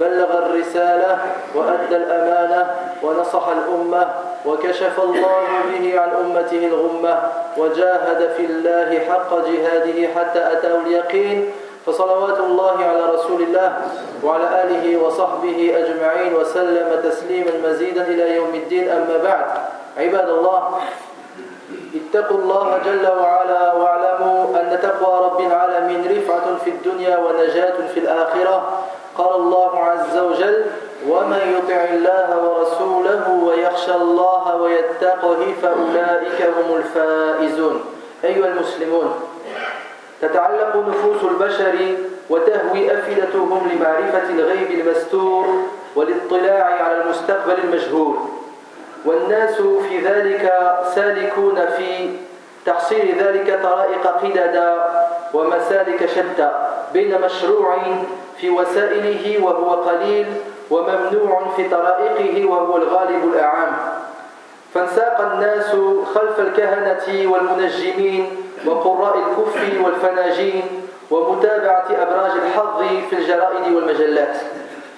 بلغ الرسالة وأدى الأمانة ونصح الأمة وكشف الله به عن أمته الغمة وجاهد في الله حق جهاده حتى أتاه اليقين. فصلوات الله على رسول الله وعلى آله وصحبه أجمعين وسلم تسليما مزيدا إلى يوم الدين. أما بعد عباد الله اتقوا الله جل وعلا واعلموا أن تقوى رب العالمين رفعة في الدنيا ونجاة في الآخرة. قال الله عز وجل ومن يطع الله ورسوله ويخشى الله ويتقه فأولئك هم الفائزون. أيها المسلمون تتعلق نفوس البشر وتهوي أفئدتهم لمعرفة الغيب المستور والاطلاع على المستقبل المجهول. والناس في ذلك سالكون في تحصيل ذلك طرائق قددا ومسالك شتى بين مشروع في وسائله وهو قليل وممنوع في طرائقه وهو الغالب الأعام فانساق الناس خلف الكهنة والمنجمين وقراء الكف والفناجين ومتابعة أبراج الحظ في الجرائد والمجلات.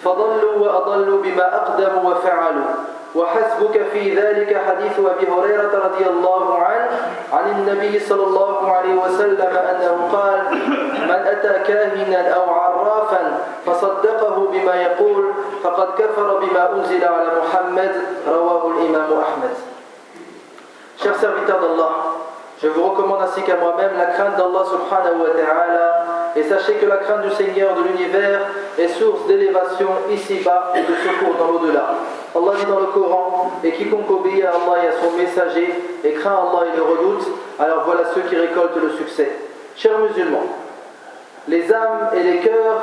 فضلوا وأضلوا بما أقدموا وفعلوا. وحسبك في ذلك حديث أبي هريرة رضي الله عنه عن النبي صلى الله عليه وسلم أنه قال من أتى كاهنا أو عرافا فصدقه بما يقول فقد كفر بما أنزل على محمد رواه الإمام أحمد. Chers serviteurs d'Allah, je vous recommande ainsi qu'à moi-même la crainte d'Allah subhanahu wa ta'ala et sachez que la crainte du Seigneur de l'univers est source d'élévation ici-bas et de secours dans l'au-delà. Allah dit dans le Coran Et quiconque obéit à Allah et à son messager et craint Allah et le redoute, alors voilà ceux qui récoltent le succès. Chers musulmans, les âmes et les cœurs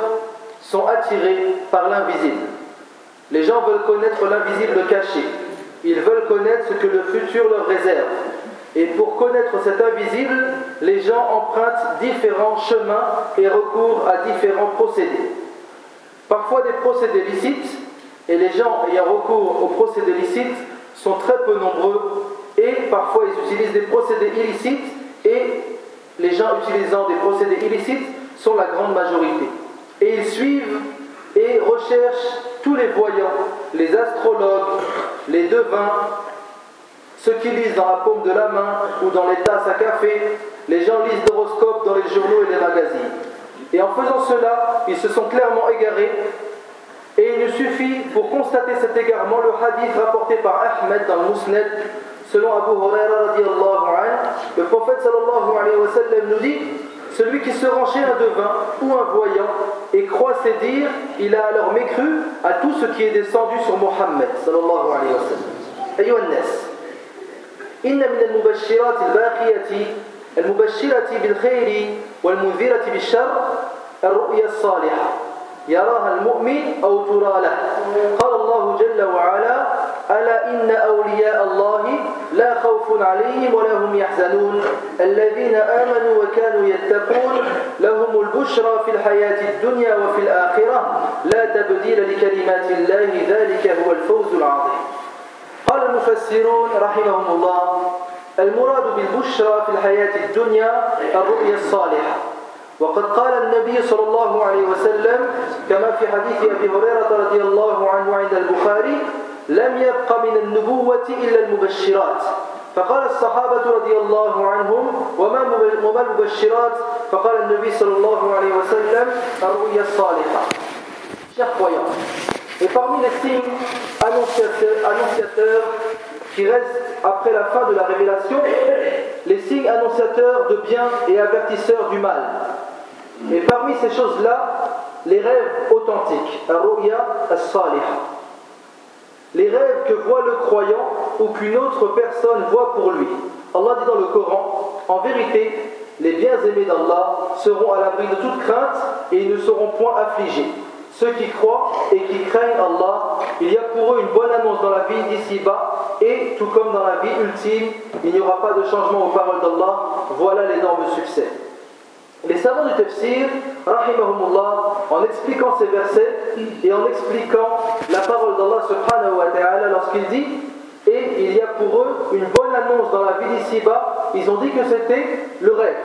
sont attirés par l'invisible. Les gens veulent connaître l'invisible caché. Ils veulent connaître ce que le futur leur réserve. Et pour connaître cet invisible, les gens empruntent différents chemins et recourent à différents procédés. Parfois des procédés licites, et les gens ayant recours aux procédés licites sont très peu nombreux, et parfois ils utilisent des procédés illicites, et les gens utilisant des procédés illicites sont la grande majorité. Et ils suivent et recherchent tous les voyants, les astrologues, les devins, ceux qui lisent dans la paume de la main ou dans les tasses à café, les gens lisent l'horoscope dans les journaux et les magazines. Et en faisant cela, ils se sont clairement égarés. Et il nous suffit, pour constater cet égarement, le hadith rapporté par Ahmed dans le selon Abu Huraira le prophète sallallahu alayhi wa sallam nous dit celui qui se rend chez un devin ou un voyant et croit ses dires, il a alors mécru à tout ce qui est descendu sur Mohammed sallallahu. إن من المبشرات الباقية المبشرة بالخير والمنذرة بالشر الرؤيا الصالحة. يراها المؤمن أو ترى له. قال الله جل وعلا ألا إن أولياء الله لا خوف عليهم ولا هم يحزنون. الذين آمنوا وكانوا يتقون لهم البشرى في الحياة الدنيا وفي الآخرة. لا تبديل لكلمات الله ذلك هو الفوز العظيم. قال المفسرون رحمهم الله المراد بالبشرى في الحياة الدنيا الرؤيا الصالحة. وقد قال النبي صلى الله عليه وسلم كما في حديث أبي هريرة رضي الله عنه عند البخاري لم يبق من النبوة إلا المبشرات فقال الصحابة رضي الله عنهم وما وما المبشرات؟ فقال النبي صلى الله عليه وسلم الرؤيا الصالحة Chers croyants, et parmi les signes annonciateurs, qui restent après la fin de la révélation, les signes annonciateurs de bien et avertisseurs du mal. Et parmi ces choses-là, les rêves authentiques, les rêves que voit le croyant ou qu'une autre personne voit pour lui. Allah dit dans le Coran, en vérité, les biens-aimés d'Allah seront à l'abri de toute crainte et ils ne seront point affligés. Ceux qui croient et qui craignent Allah il y a pour eux une bonne annonce dans la vie d'ici-bas, et tout comme dans la vie ultime, il n'y aura pas de changement aux paroles d'Allah. Voilà l'énorme succès. Les savants du tafsir, rahimahumullah, en expliquant ces versets et en expliquant la parole d'Allah subhanahu wa ta'ala lorsqu'il dit et il y a pour eux une bonne annonce dans la vie d'ici-bas, ils ont dit que c'était le rêve,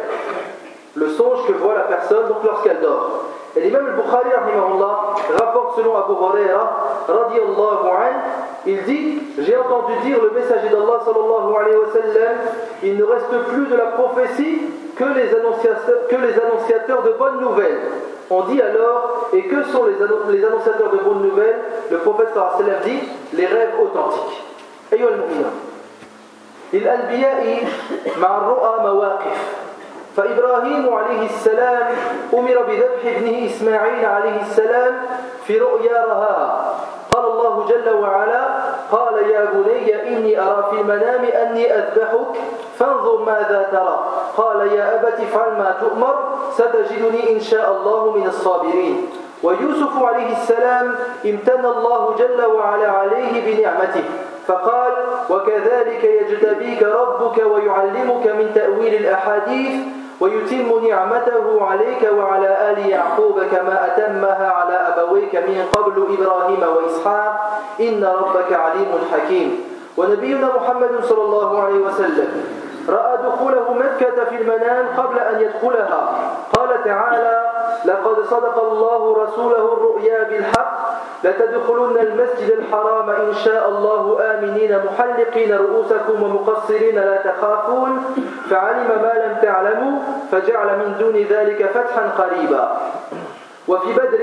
le songe que voit la personne donc lorsqu'elle dort. Et l'imam al-Bukhari rapporte selon Abu Huraira radiallahu anhu, il dit J'ai entendu dire le messager d'Allah sallallahu alayhi wa sallam il ne reste plus de la prophétie que les annonciateurs, que les annonciateurs de bonnes nouvelles. On dit alors Et que sont les, les annonciateurs de bonnes nouvelles Le prophète sallallahu alayhi wa sallam dit Les rêves authentiques. أيها المؤمنون للأنبياء مع الرؤى مواقف فإبراهيم عليه السلام أمر بذبح ابنه إسماعيل عليه السلام في رؤيا رهاها قال الله جل وعلا قال يا بني إني أرى في المنام أني أذبحك فانظر ماذا ترى. قال يا أبت افعل ما تؤمر ستجدني إن شاء الله من الصابرين. ويوسف عليه السلام امتن الله جل وعلا عليه بنعمته. فقال وكذلك يجتبيك ربك ويعلمك من تأويل الأحاديث ويتم نعمته عليك وعلى آل يعقوب كما أتمها على أبويك من قبل إبراهيم وإسحاق. إن ربك عليم حكيم. ونبينا محمد صلى الله عليه وسلم رأى دخوله مكة في المنام قبل أن يدخلها. قال تعالى لقد صدق الله رسوله الرؤيا بالحق لتدخلن المسجد الحرام إن شاء الله آمنين محلقين رؤوسكم ومقصرين لا تخافون. فعلم ما لم تعلموا فجعل من دون ذلك فتحا قريبا. وفي بدر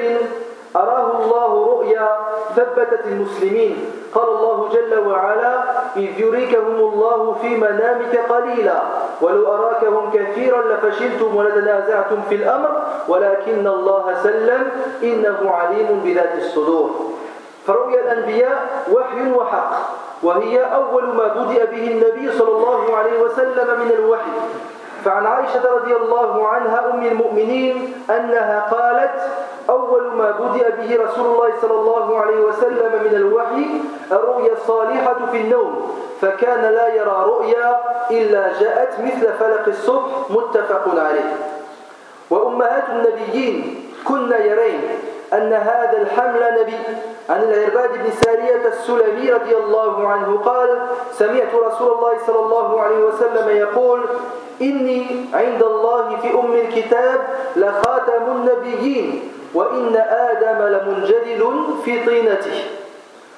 أراه الله رؤيا ثبتت المسلمين. قال الله جل وعلا إذ يريكهم الله في منامك قليلا ولو أراكهم كثيرا لفشلتم ولتنازعتم في الأمر ولكن الله سلم إنه عليم بذات الصدور. فرؤيا الأنبياء وحي وحق وهي أول ما بدأ به النبي صلى الله عليه وسلم من الوحي. فعن عائشة رضي الله عنها أم المؤمنين أنها قالت أول ما بدأ به رسول الله صلى الله عليه وسلم من الوحي الرؤيا الصالحة في النوم. فكان لا يرى رؤيا إلا جاءت مثل فلق الصبح متفق عليه. وأمهات النبيين كن يرين أن هذا الحمل نبي. عن العرباد بن سارية السلمي رضي الله عنه قال سمعت رسول الله صلى الله عليه وسلم يقول إني عند الله في أم الكتاب لخاتم النبيين. وإن آدم لمنجدل في طينته.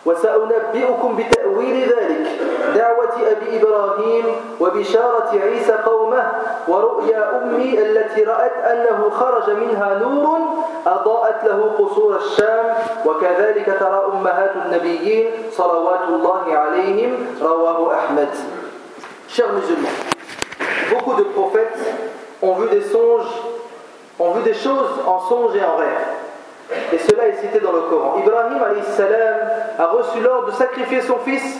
وسأنبئكم بتأويل ذلك. دعوة أبي إبراهيم وبشارة عيسى قومه ورؤيا أمي التي رأت أنه خرج منها نور أضاءت له قصور الشام. وكذلك ترى أمهات النبيين صلوات الله عليهم. رواه أحمد. Chers musulmans, beaucoup de prophètes ont vu des songes, ont vu des choses en songe et en rêve. Et cela est cité dans le Coran. Ibrahim salam a reçu l'ordre de sacrifier son fils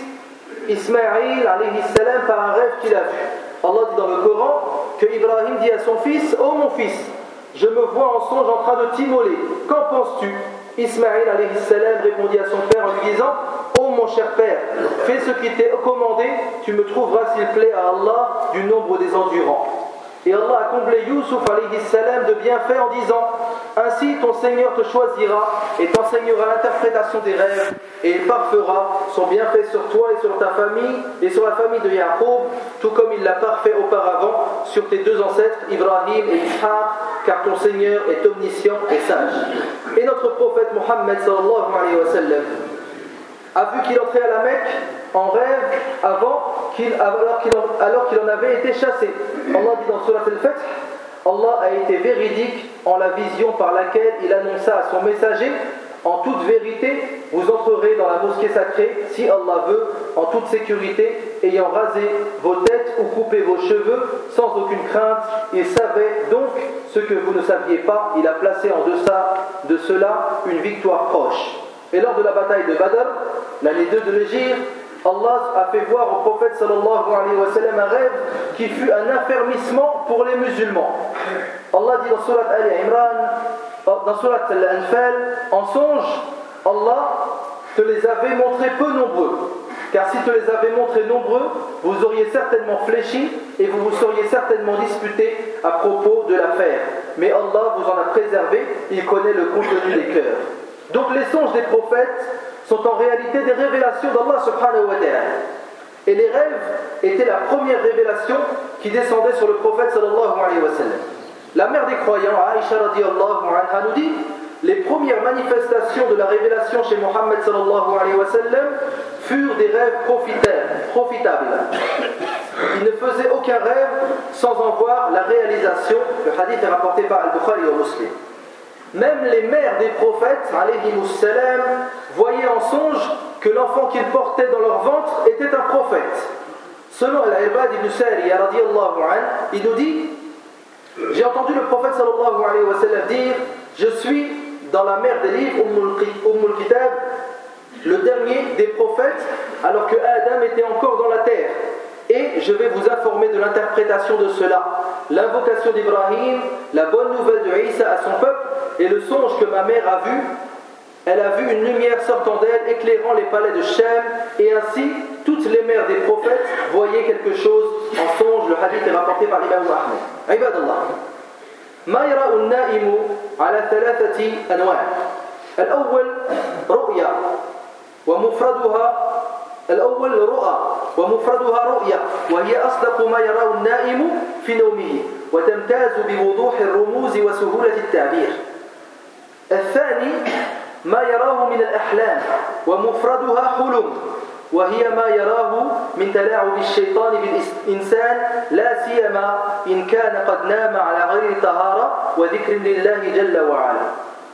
Ismaïl salam par un rêve qu'il a vu. Allah dit dans le Coran que Ibrahim dit à son fils Oh mon fils, je me vois en songe en train de t'immoler. Qu'en penses-tu? Ismaïl salam répondit à son père en lui disant Oh mon cher père, fais ce qui t'est commandé, tu me trouveras s'il plaît à Allah du nombre des endurants. Et Allah a comblé Yusuf salam de bienfaits en disant Ainsi ton Seigneur te choisira et t'enseignera l'interprétation des rêves et il parfera son bienfait sur toi et sur ta famille et sur la famille de Jacob, tout comme il l'a parfait auparavant sur tes deux ancêtres Ibrahim et Ishaq, car ton Seigneur est omniscient et sage. Et notre prophète Mohammed sallallahu alayhi wa sallam a vu qu'il entrait à la Mecque en rêve avant qu'il, alors qu'il en, avait été chassé. Allah dit dans Surat al-Fath Allah a été véridique en la vision par laquelle il annonça à son messager En toute vérité, vous entrerez dans la mosquée sacrée, si Allah veut, en toute sécurité, ayant rasé vos têtes ou coupé vos cheveux sans aucune crainte. Il savait donc ce que vous ne saviez pas. Il a placé en deçà de cela une victoire proche. Et lors de la bataille de Badr, l'année 2 de l'Égypte, Allah a fait voir au prophète sallallahu alayhi wa sallam un rêve qui fut un affermissement pour les musulmans. Allah dit dans Surat Imran, dans Surat Al-Anfal, en songe, Allah te les avait montrés peu nombreux. Car si te les avais montrés nombreux, vous auriez certainement fléchi et vous vous seriez certainement disputé à propos de l'affaire. Mais Allah vous en a préservé, il connaît le contenu des cœurs. Donc les songes des prophètes sont en réalité des révélations d'Allah subhanahu wa ta'ala. Et les rêves étaient la première révélation qui descendait sur le prophète sallallahu alayhi wa. La mère des croyants, Aisha radiallahu anha, nous dit les premières manifestations de la révélation chez Mohammed sallallahu furent des rêves profitables. Il ne faisait aucun rêve sans en voir la réalisation. Le hadith est rapporté par Al-Bukhari au Muslim. Même les mères des prophètes, salam, voyaient en songe que l'enfant qu'ils portaient dans leur ventre était un prophète. Selon Al-Ibad ibn Sariya, il nous dit J'ai entendu le prophète sallallahu alayhi wa sallam dire Je suis dans la mer des livres, Ummul Kitab, le dernier des prophètes, alors que Adam était encore dans la terre. Et je vais vous informer de l'interprétation de cela. L'invocation d'Ibrahim, la bonne nouvelle de Isa à son peuple, et le songe que ma mère a vu. Elle a vu une lumière sortant d'elle, éclairant les palais de Shem, et ainsi toutes les mères des prophètes voyaient quelque chose en songe. Le hadith est rapporté par l'imam Ahmed. Ibadallah. ما يرى النائم على ثلاثة أنواع الأول رؤيا ومفردها الأول رؤى ومفردها رؤيا وهي أصدق ما يراه النائم في نومه وتمتاز بوضوح الرموز وسهولة التعبير. الثاني ما يراه من الأحلام ومفردها حلم وهي ما يراه من تلاعب الشيطان بالإنسان لا سيما إن كان قد نام على غير طهارة وذكر لله جل وعلا.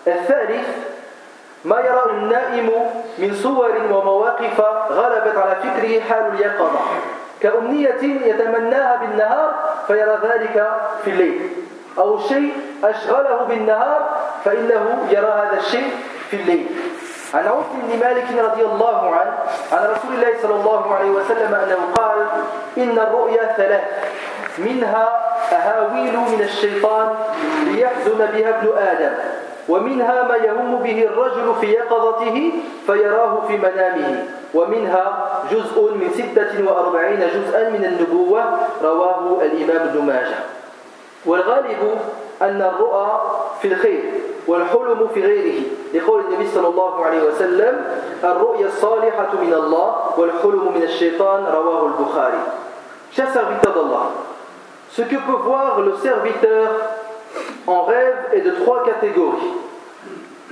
الثالث ما يراه النائم من صور ومواقف غلبت على فكره حال اليقظة. كأمنية يتمناها بالنهار فيرى ذلك في الليل. أو شيء أشغله بالنهار فإنه يرى هذا الشيء في الليل. عن عوف بن مالك رضي الله عنه عن رسول الله صلى الله عليه وسلم أنه قال إن الرؤيا ثلاث منها أهاويل من الشيطان ليحزن بها ابن آدم. ومنها ما يهم به الرجل في يقظته فيراه في منامه. ومنها جزء من ستة وأربعين جزءا من النبوة رواه الإمام ابن ماجه. والغالب أن الرؤى في الخير والحلم في غيره. لقول النبي صلى الله عليه وسلم الرؤيا الصالحة من الله والحلم من الشيطان رواه البخاري. Chers serviteurs d'Allah, ce que peut voir le serviteur en rêve est de trois catégories.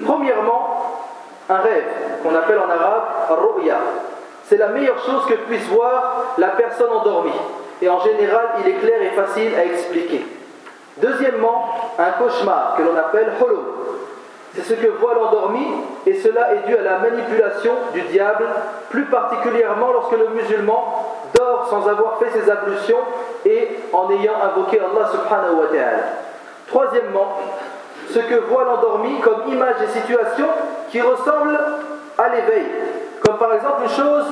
Premièrement, un rêve qu'on appelle en arabe ru'ya. C'est la meilleure chose que puisse voir la personne endormie. Et en général, il est clair et facile à expliquer. Deuxièmement, un cauchemar que l'on appelle holum. C'est ce que voit l'endormi et cela est dû à la manipulation du diable, plus particulièrement lorsque le musulman dort sans avoir fait ses ablutions et en ayant invoqué Allah subhanahu wa ta'ala. Troisièmement, ce que voit l'endormi comme image et situation qui ressemblent à l'éveil. Comme par exemple une chose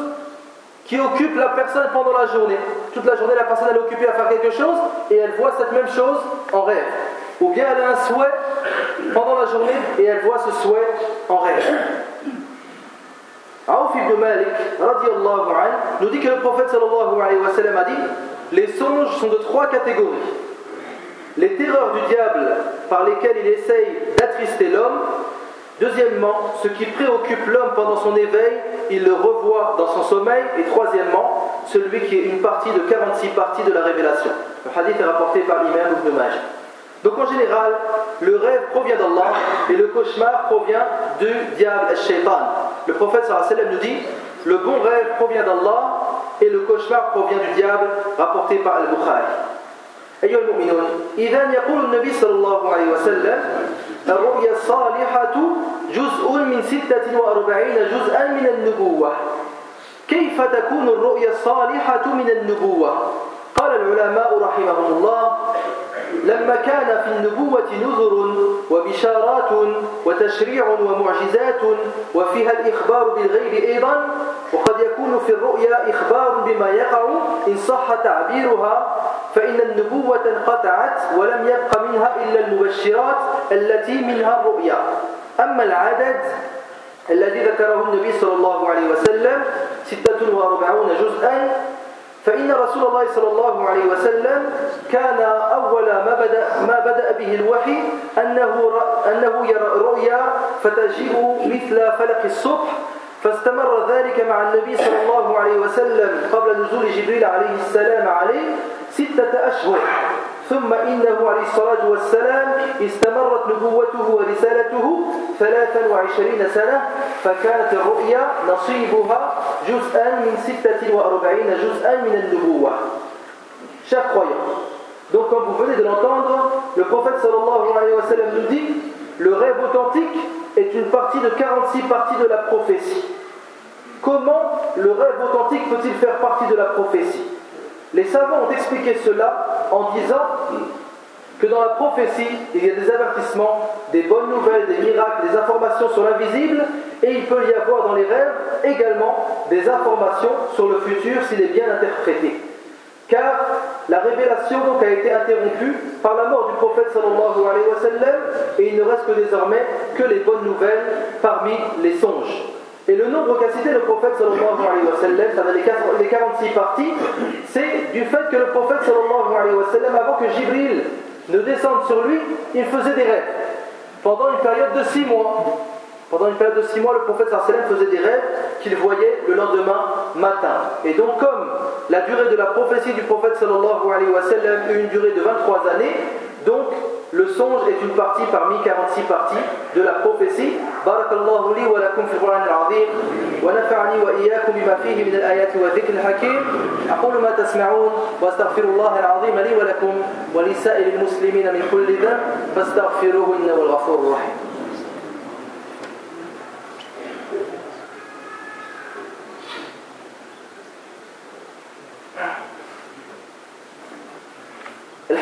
qui occupe la personne pendant la journée. Toute la journée, la personne est occupée à faire quelque chose et elle voit cette même chose en rêve. Ou bien elle a un souhait pendant la journée et elle voit ce souhait en rêve. Aouf ibn Malik nous dit que le prophète sallallahu alayhi wa sallam a dit les songes sont de trois catégories. Les terreurs du diable par lesquelles il essaye d'attrister l'homme. Deuxièmement, ce qui préoccupe l'homme pendant son éveil, il le revoit dans son sommeil. Et troisièmement, celui qui est une partie de 46 parties de la révélation. Le hadith est rapporté par l'imam Ibn Majah. Donc en général, le rêve provient d'Allah et le cauchemar provient du diable, al-shaytan. Le prophète sallam nous dit le bon rêve provient d'Allah et le cauchemar provient du diable, rapporté par Al-Bukhari. أيها المؤمنون إذا يقول النبي صلى الله عليه وسلم الرؤيا الصالحة جزء من ستة وأربعين جزءا من النبوة. كيف تكون الرؤيا الصالحة من النبوة؟ قال العلماء رحمهم الله لما كان في النبوة نذر وبشارات وتشريع ومعجزات وفيها الإخبار بالغيب أيضا وقد يكون في الرؤيا إخبار بما يقع إن صح تعبيرها فإن النبوة انقطعت ولم يبق منها إلا المبشرات التي منها الرؤيا. أما العدد الذي ذكره النبي صلى الله عليه وسلم ستة وأربعون جزءا فإن رسول الله صلى الله عليه وسلم كان أول ما بدأ, ما بدأ به الوحي أنه, أنه يرى رؤيا فتجيء مثل فلق الصبح فاستمر ذلك مع النبي صلى الله عليه وسلم قبل نزول جبريل عليه السلام عليه ستة أشهر. ثم إنه عليه الصلاة والسلام استمرت نبوته ورسالته ثلاثا وعشرين سنة فكانت الرؤيا نصيبها جزءا من ستة وأربعين جزءا من النبوة Chers croyants, donc comme vous venez de l'entendre, le prophète sallallahu alayhi wa sallam nous dit le rêve authentique est une partie de 46 parties de la prophétie. Comment le rêve authentique peut-il faire partie de la prophétie Les savants ont expliqué cela en disant que dans la prophétie, il y a des avertissements, des bonnes nouvelles, des miracles, des informations sur l'invisible, et il peut y avoir dans les rêves également des informations sur le futur s'il est bien interprété. Car la révélation a été interrompue par la mort du prophète sallallahu alayhi wa sallam, et il ne reste que désormais que les bonnes nouvelles parmi les songes. Et le nombre qu'a cité le prophète sallallahu alayhi wa sallam, les 46 parties, c'est du fait que le prophète sallallahu alayhi wa sallam, avant que Jibril ne descende sur lui, il faisait des rêves. Pendant une période de 6 mois. Pendant une période de 6 mois, le prophète sallallahu alayhi wa sallam faisait des rêves qu'il voyait le lendemain matin. Et donc comme la durée de la prophétie du prophète sallallahu alayhi wa sallam eut une durée de 23 années, donc le songe est une partie parmi 46 parties de la prophétie. بارك الله لي ولكم في القرآن العظيم ونفعني وإياكم بما فيه من الآيات والذكر الحكيم أقول ما تسمعون وأستغفر الله العظيم لي ولكم ولسائر المسلمين من كل ذنب فاستغفروه إنه الغفور الرحيم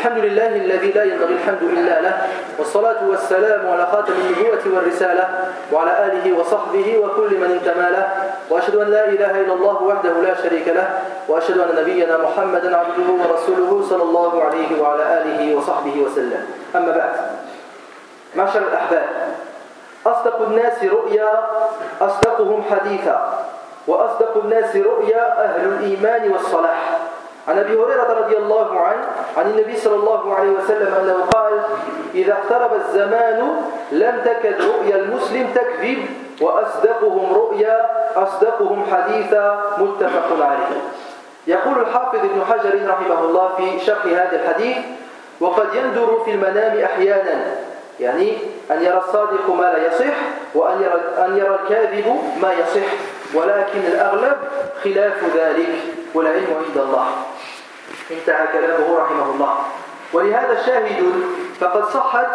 الحمد لله الذي لا ينبغي الحمد إلا له والصلاة والسلام على خاتم النبوة والرسالة وعلى آله وصحبه وكل من انتمى له. وأشهد أن لا إله إلا الله وحده لا شريك له وأشهد أن نبينا محمدا عبده ورسوله صلى الله عليه وعلى آله وصحبه وسلم. أما بعد معشر الأحباب أصدق الناس رؤيا أصدقهم حديثا وأصدق الناس رؤيا أهل الإيمان والصلاح. عن أبي هريرة رضي الله عنه عن النبي صلى الله عليه وسلم أنه قال إذا اقترب الزمان لم تكد رؤيا المسلم تكذب وأصدقهم رؤيا أصدقهم حديثا متفق عليه. يقول الحافظ ابن حجر رحمه الله في شرح هذا الحديث وقد يندر في المنام أحيانا يعني أن يرى الصادق ما لا يصح وأن يرى أن يرى الكاذب ما يصح ولكن الأغلب خلاف ذلك. والعلم عند الله. انتهى كلامه رحمه الله ولهذا شاهد فقد صحت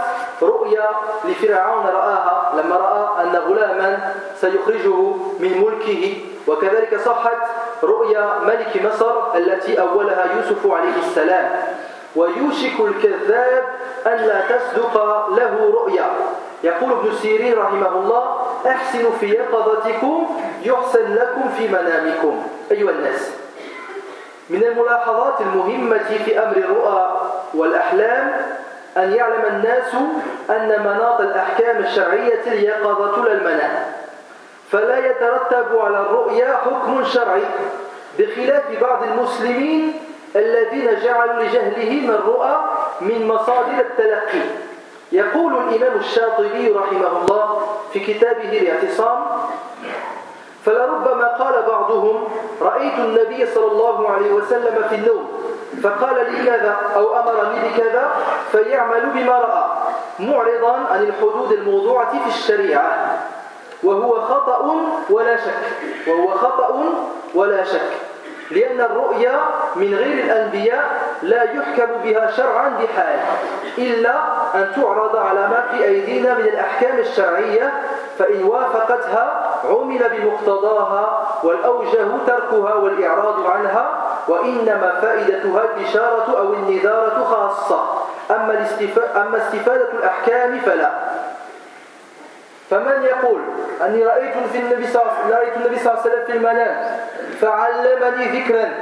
رؤيا لفرعون رآها لما رأى أن غلاما سيخرجه من ملكه وكذلك صحت رؤيا ملك مصر التي أولها يوسف عليه السلام. ويوشك الكذاب أن لا تصدق له رؤيا. يقول ابن سيرين رحمه الله أحسنوا في يقظتكم يحسن لكم في منامكم. أيها الناس. من الملاحظات المهمة في أمر الرؤى والأحلام أن يعلم الناس أن مناط الأحكام الشرعية اليقظة للمنام فلا يترتب على الرؤيا حكم شرعي بخلاف بعض المسلمين الذين جعلوا لجهلهم الرؤى من مصادر التلقي. يقول الإمام الشاطبي رحمه الله في كتابه الاعتصام فلربما قال بعضهم رأيت النبي صلى الله عليه وسلم في النوم فقال لي كذا أو أمرني بكذا فيعمل بما رأى معرضا عن الحدود الموضوعة في الشريعة وهو خطأ ولا شك وهو خطأ ولا شك. لأن الرؤيا من غير الأنبياء لا يحكم بها شرعا بحال إلا أن تعرض على ما في أيدينا من الأحكام الشرعية فإن وافقتها عمل بمقتضاها والأوجه تركها والإعراض عنها وإنما فائدتها الإشارة أو النذارة خاصة. أما, أما استفادة الأحكام فلا. فمن يقول أني رأيت النبي صلى الله عليه وسلم في المنام فعلمني ذكرا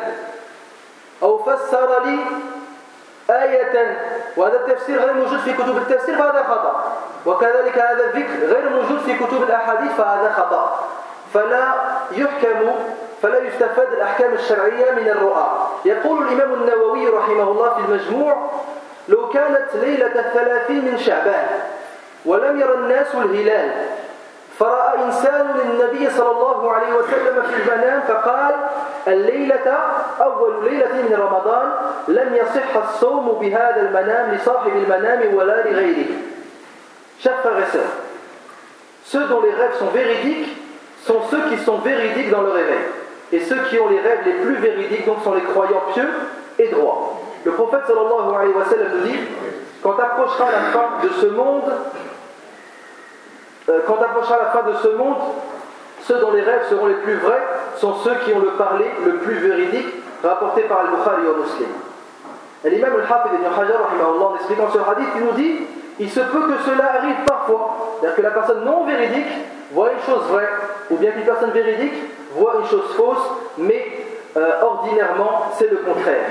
أو فسر لي آية وهذا التفسير غير موجود في كتب التفسير فهذا خطأ. وكذلك هذا الذكر غير موجود في كتب الأحاديث فهذا خطأ. فلا يحكم فلا يستفاد الأحكام الشرعية من الرؤى. يقول الإمام النووي رحمه الله في المجموع لو كانت ليلة الثلاثين من شعبان ولم يرى الناس الهلال فرأى إنسان للنبي صلى الله عليه وسلم في المنام فقال الليلة أول ليلة من رمضان لم يصح الصوم بهذا المنام لصاحب المنام ولا لغيره Chers frères et sœurs, ceux dont les rêves sont véridiques sont ceux qui sont véridiques dans le réveil. Et ceux qui ont les rêves les plus véridiques donc sont les croyants pieux et droits. Le prophète sallallahu alayhi wa sallam nous dit quand approchera la fin de ce monde, euh, quand approchera la fin de ce monde, ceux dont les rêves seront les plus vrais sont ceux qui ont le parler le plus véridique, rapporté par Al-Bukhari au Muslim. Et l'imam Al-Hafid ibn Hajar, en expliquant ce hadith, il nous dit il se peut que cela arrive parfois. C'est-à-dire que la personne non véridique voit une chose vraie, ou bien qu'une personne véridique voit une chose fausse, mais euh, ordinairement, c'est le contraire.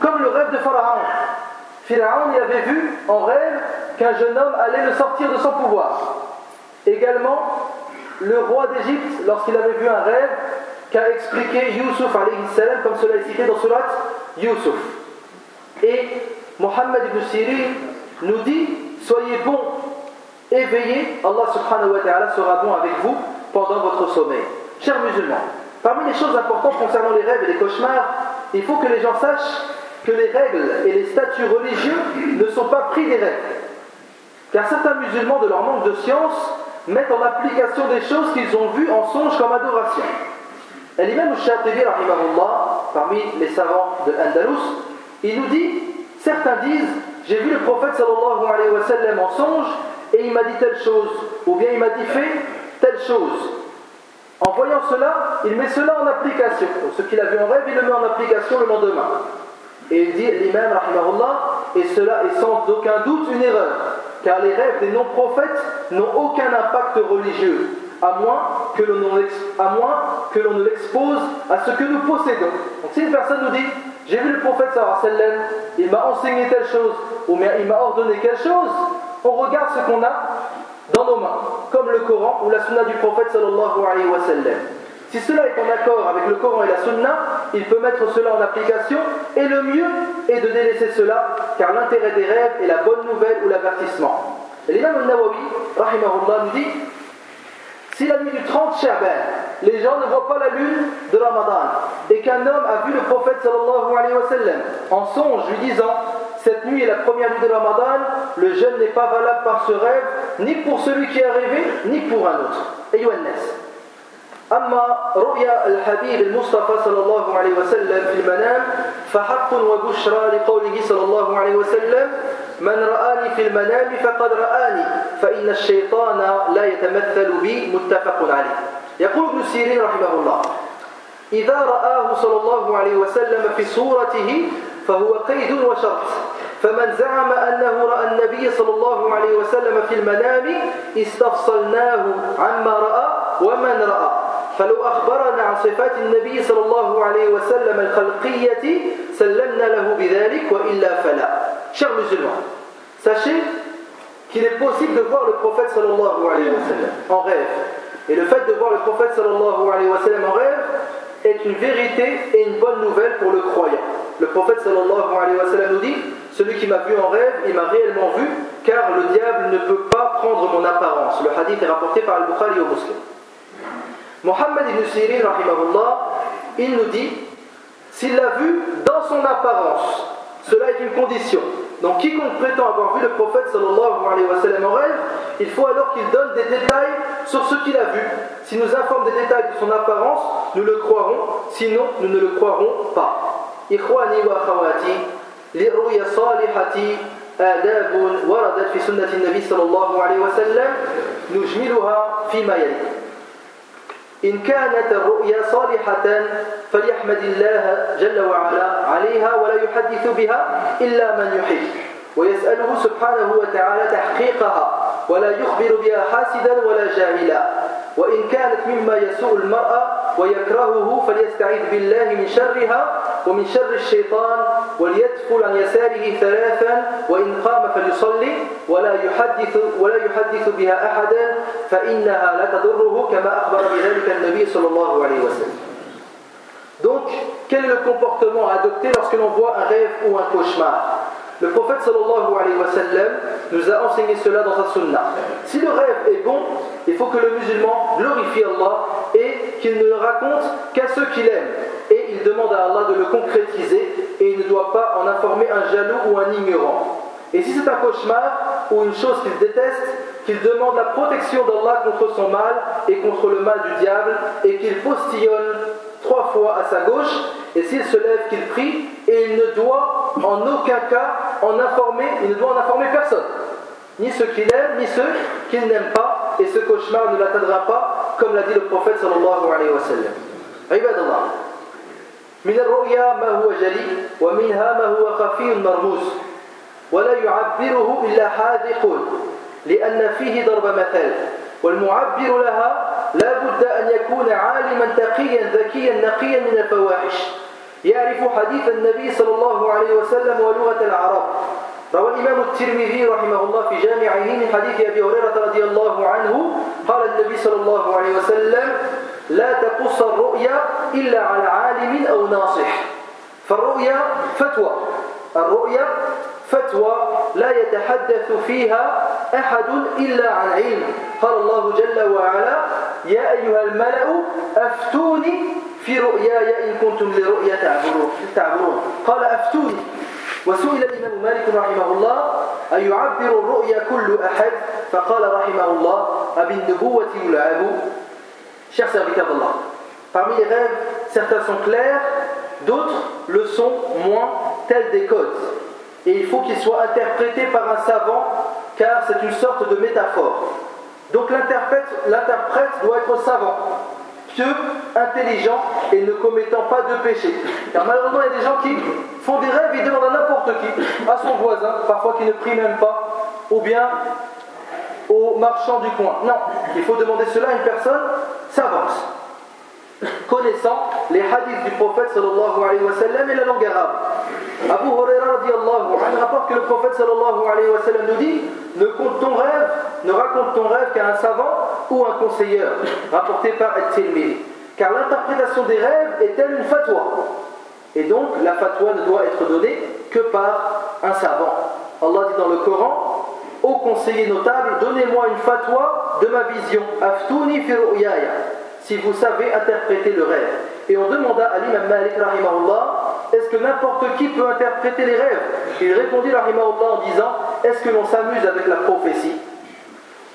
Comme le rêve de Pharaon. Pharaon y avait vu en rêve qu'un jeune homme allait le sortir de son pouvoir. Également, le roi d'Égypte, lorsqu'il avait vu un rêve, qu'a expliqué salam, comme cela est cité dans Surat Yusuf. Et Mohammed ibn Sirin nous dit Soyez bons, éveillés, Allah subhanahu wa ta'ala sera bon avec vous pendant votre sommeil. Chers musulmans, parmi les choses importantes concernant les rêves et les cauchemars, il faut que les gens sachent que les règles et les statuts religieux ne sont pas pris des règles. Car certains musulmans, de leur manque de science, mettent en application des choses qu'ils ont vues en songe comme adoration. Et l'imam Shatibi, parmi les savants de Andalus, il nous dit certains disent j'ai vu le prophète sallallahu alayhi wa sallam en songe et il m'a dit telle chose, ou bien il m'a dit fait telle chose. En voyant cela, il met cela en application. ce qu'il a vu en rêve, il le met en application le lendemain. Et il dit l'imam, et cela est sans aucun doute une erreur, car les rêves des non-prophètes n'ont aucun impact religieux, à moins que l'on ne l'expose à ce que nous possédons. Donc si une personne nous dit j'ai vu le prophète sallam, il m'a enseigné telle chose, ou bien il m'a ordonné quelque chose, on regarde ce qu'on a dans nos mains, comme le Coran ou la sunna du prophète sallallahu alayhi wa sallam. Si cela est en accord avec le Coran et la Sunna, il peut mettre cela en application et le mieux est de délaisser cela car l'intérêt des rêves est la bonne nouvelle ou l'avertissement. L'imam al-Nawawi, rahimahullah, nous dit Si la nuit du 30 Shaban, les gens ne voient pas la lune de Ramadan et qu'un homme a vu le prophète sallallahu alayhi wa sallam en songe lui disant cette nuit est la première nuit de Ramadan, le jeûne n'est pas valable par ce rêve, ni pour celui qui est arrivé, ni pour un autre. Et أما رؤيا الحبيب المصطفى صلى الله عليه وسلم في المنام فحق وبشرى لقوله صلى الله عليه وسلم من رآني في المنام فقد رآني فإن الشيطان لا يتمثل بي متفق عليه. يقول ابن سيرين رحمه الله إذا رآه صلى الله عليه وسلم في صورته فهو قيد وشرط فمن زعم أنه رأى النبي صلى الله عليه وسلم في المنام استفصلناه عما رأى ومن رأى. فلو أخبرنا عن صفات النبي صلى الله عليه وسلم الخلقية سلمنا له بذلك وإلا فلا Chers musulmans, sachez qu'il est possible de voir le prophète sallallahu alayhi wa sallam en rêve. Et le fait de voir le prophète sallallahu alayhi wa sallam en rêve est une vérité et une bonne nouvelle pour le croyant. Le prophète sallallahu alayhi wa sallam nous dit Celui qui m'a vu en rêve, il m'a réellement vu, car le diable ne peut pas prendre mon apparence. Le hadith est rapporté par Al-Bukhari au Muslim. Mohammed ibn Sirin, il nous dit S'il l'a vu dans son apparence, cela est une condition. Donc quiconque prétend avoir vu le prophète sallallahu alayhi wa sallam en rêve, il faut alors qu'il donne des détails sur ce qu'il a vu. S'il nous informe des détails de son apparence, nous le croirons, sinon nous ne le croirons pas. إخواني وأخواتي للرؤيا الصالحة آداب وردت في سنة النبي صلى الله عليه وسلم نجملها فيما يلي إن كانت الرؤيا صالحة فليحمد الله جل وعلا عليها ولا يحدث بها إلا من يحب. ويسأله سبحانه وتعالى تحقيقها ولا يخبر بها حاسدا ولا جاهلا. وإن كانت مما يسوء المرأة ويكرهه فليستعيذ بالله من شرها ومن شر الشيطان وليدخل عن يساره ثلاثا وإن قام فليصلي ولا يحدث ولا يحدث بها أحدا فإنها لا تضره كما أخبر بذلك النبي صلى الله عليه وسلم Donc, quel est le comportement à adopter lorsque l'on voit un rêve ou un cauchemar Le prophète sallallahu alayhi wa sallam nous a enseigné cela dans sa sunnah. Si le rêve est bon, il faut que le musulman glorifie Allah et qu'il ne le raconte qu'à ceux qu'il aime. Et il demande à Allah de le concrétiser et il ne doit pas en informer un jaloux ou un ignorant. Et si c'est un cauchemar ou une chose qu'il déteste, qu'il demande la protection d'Allah contre son mal et contre le mal du diable et qu'il postillonne trois fois à sa gauche et s'il se lève qu'il prie et il ne doit en aucun cas en informer, il ne doit en informer personne, ni ceux qu'il aime, ni ceux qu'il n'aime pas et ce cauchemar ne l'atteindra pas comme l'a dit le prophète sallallahu alayhi wa sallam. عباد الله من الرؤيا ما هو جلي ومنها ما هو خفي مرموز ولا يعبره إلا حاذق لأن فيه ضرب مثال والمعبر لها لا بد أن يكون عالما تقيا ذكيا نقيا من الفواحش يعرف حديث النبي صلى الله عليه وسلم ولغة العرب روى الإمام الترمذي رحمه الله في جامعه من حديث أبي هريرة رضي الله عنه قال النبي صلى الله عليه وسلم لا تقص الرؤيا إلا على عالم أو ناصح. فالرؤيا فتوى. الرؤيا فتوى لا يتحدث فيها أحد إلا عن علم. قال الله جل وعلا يا أيها الملأ أفتوني في رؤياي إن كنتم لرؤيا تعبرون قال أفتوني. وسئل الإمام مالك رحمه الله أن يعبر الرؤيا كل أحد فقال رحمه الله أبالنبوة يلعب Chers serviteurs d'Allah, parmi les rêves, certains sont clairs, d'autres le sont moins, tels des codes. Et il faut qu'ils soient interprétés par un savant, car c'est une sorte de métaphore. Donc l'interprète, l'interprète doit être savant, pieux, intelligent et ne commettant pas de péché. Car malheureusement, il y a des gens qui font des rêves et demandent à n'importe qui, à son voisin, parfois qui ne prie même pas, ou bien au marchand du coin. Non, il faut demander cela à une personne savante, connaissant les hadiths du prophète sallallahu alayhi wa sallam et la langue arabe. Abu Huraira anhu rapporte que le prophète sallallahu alayhi wa sallam nous dit ne compte ton rêve, ne raconte ton rêve qu'à un savant ou un conseiller, rapporté par At-Tirmidhi. Car l'interprétation des rêves est-elle une fatwa Et donc la fatwa ne doit être donnée que par un savant. Allah dit dans le Coran Ô conseiller notable, donnez-moi une fatwa de ma vision. Aftouni fi si vous savez interpréter le rêve. Et on demanda à l'imam Malik rahimahullah est-ce que n'importe qui peut interpréter les rêves Il répondit rahimahullah en disant est-ce que l'on s'amuse avec la prophétie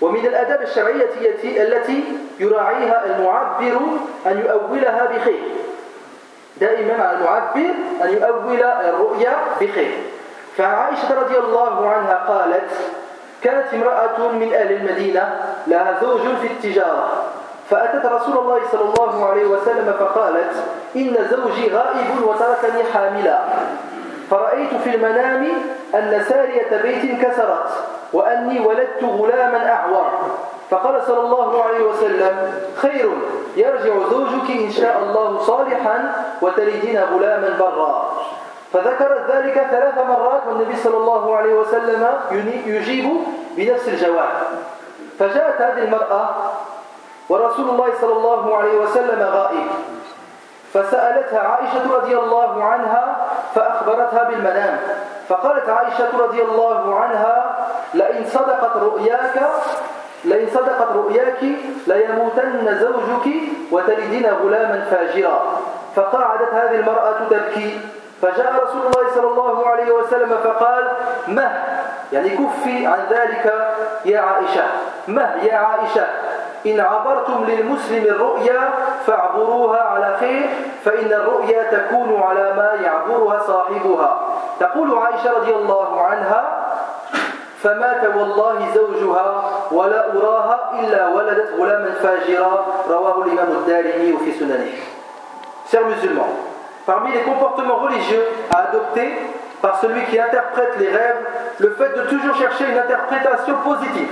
ومن الآداب الشرعية التي يراعيها المعبر أن يؤولها بخير دائما على المعبر أن يؤول الرؤيا بخير فعائشة رضي الله عنها قالت كانت امرأة من أهل المدينة لها زوج في التجارة فأتت رسول الله صلى الله عليه وسلم فقالت إن زوجي غائب وتركني حاملا. فرأيت في المنام أن سارية بيت كسرت وأني ولدت غلاما أعور. فقال صلى الله عليه وسلم خير يرجع زوجك إن شاء الله صالحا وتلدين غلاما برا. فذكرت ذلك ثلاث مرات والنبي صلى الله عليه وسلم يجيب بنفس الجواب. فجاءت هذه المرأة ورسول الله صلى الله عليه وسلم غائب. فسألتها عائشة رضي الله عنها فأخبرتها بالمنام. فقالت عائشة رضي الله عنها لئن صدقت رؤياك لئن صدقت رؤياك ليموتن زوجك وتلدين غلاما فاجرا. فقعدت هذه المرأة تبكي. فجاء رسول الله صلى الله عليه وسلم فقال مه. يعني كفي عن ذلك يا عائشة. مه يا عائشة. إن عبرتم للمسلم الرؤيا فاعبروها على خير فإن الرؤيا تكون على ما يعبرها صاحبها تقول عائشة رضي الله عنها فمات والله زوجها ولا أراها إلا ولدت غلاما فاجرا رواه الإمام الدارمي في سننه Chers musulmans, parmi les comportements religieux à adopter par celui qui interprète les rêves, le fait de toujours chercher une interprétation positive.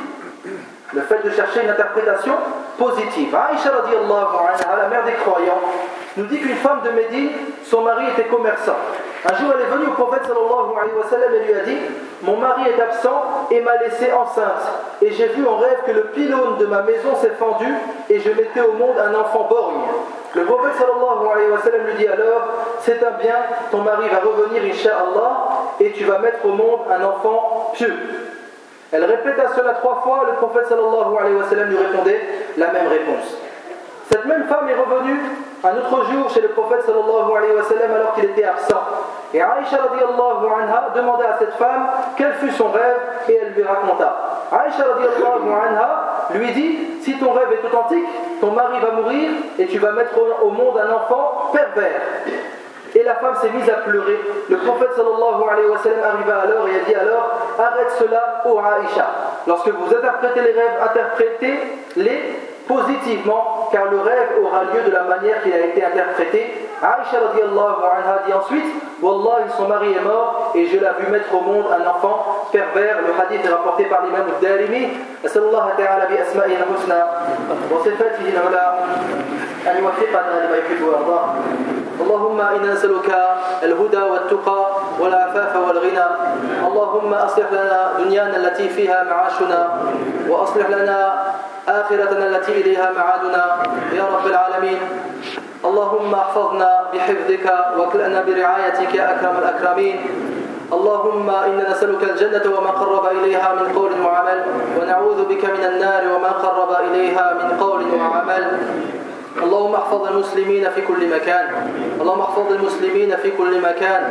Le fait de chercher une interprétation positives. Aïcha anha, la mère des croyants, nous dit qu'une femme de Médine, son mari était commerçant. Un jour, elle est venue au prophète sallallahu alayhi wa sallam et lui a dit Mon mari est absent et m'a laissé enceinte. Et j'ai vu en rêve que le pylône de ma maison s'est fendu et je mettais au monde un enfant borgne. Le prophète sallallahu alayhi wa sallam lui dit alors C'est un bien, ton mari va revenir, inshallah, et tu vas mettre au monde un enfant pieux. Elle répéta cela trois fois, le prophète sallallahu alayhi wa sallam lui répondait la même réponse. Cette même femme est revenue un autre jour chez le prophète sallallahu alayhi wa sallam alors qu'il était absent. Et Aïcha demanda à cette femme quel fut son rêve et elle lui raconta. Aïcha anha lui dit si ton rêve est authentique, ton mari va mourir et tu vas mettre au monde un enfant pervers. Et la femme s'est mise à pleurer. Le prophète sallallahu alayhi wa sallam arriva alors et a dit alors arrête cela, ô Aïcha. Lorsque vous interprétez les rêves, interprétez-les positivement, car le rêve aura lieu de la manière qu'il a été interprété. Aïcha radiallahu anha dit ensuite Wallah, son mari est mort et je l'ai vu mettre au monde un enfant pervers. Le hadith est rapporté par l'imam al-Darimi. أسأل الله تعالى بأسمائه الحسنى وصفاته العلى أن يوفقنا لما يحب ويرضاه اللهم إنا نسألك الهدى والتقى والعفاف والغنى. اللهم أصلح لنا دنيانا التي فيها معاشنا وأصلح لنا آخرتنا التي إليها معادنا. يا رب العالمين. اللهم احفظنا بحفظك واكلنا برعايتك يا أكرم الأكرمين. اللهم إنا نسألك الجنة وما قرب إليها من قول وعمل ونعوذ بك من النار وما قرب إليها من قول وعمل. اللهم احفظ المسلمين في كل مكان. اللهم احفظ المسلمين في كل مكان.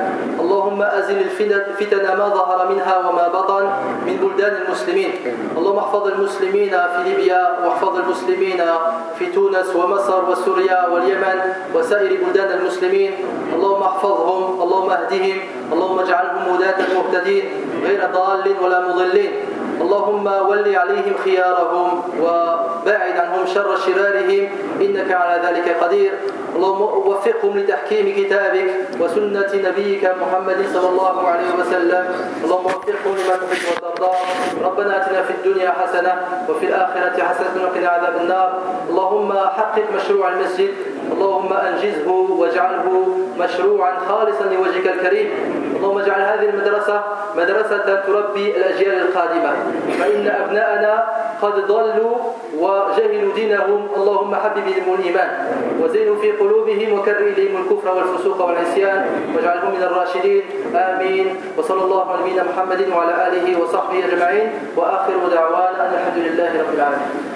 اللهم أزل الفتن ما ظهر منها وما بطن من بلدان المسلمين. اللهم احفظ المسلمين في ليبيا واحفظ المسلمين في تونس ومصر وسوريا واليمن وسائر بلدان المسلمين. اللهم احفظهم اللهم اهدهم اللهم اجعلهم هداة مهتدين غير ضال ولا مضلين. اللهم ول عليهم خيارهم وباعد عنهم شر شرارهم إنك على ذلك قدير. اللهم وفقهم لتحكيم كتابك وسنة نبيك محمد صلى الله عليه وسلم. اللهم وفقهم لما تحب وترضى. ربنا آتنا في الدنيا حسنة وفي الآخرة حسنة وقنا عذاب النار. اللهم حقق مشروع المسجد اللهم أنجزه واجعله مشروعا خالصا لوجهك الكريم. اللهم اجعل هذه المدرسة مدرسة تربي الأجيال القادمة. فإن أبناءنا قد ضلوا وجهلوا دينهم. اللهم حبب بهم الإيمان وزينوا في قلوبهم وكر إليهم الكفر والفسوق والعصيان واجعلهم من الراشدين. آمين. وصلى الله على نبينا محمد وعلى آله وصحبه أجمعين. وآخر دعوانا أن الحمد لله رب العالمين.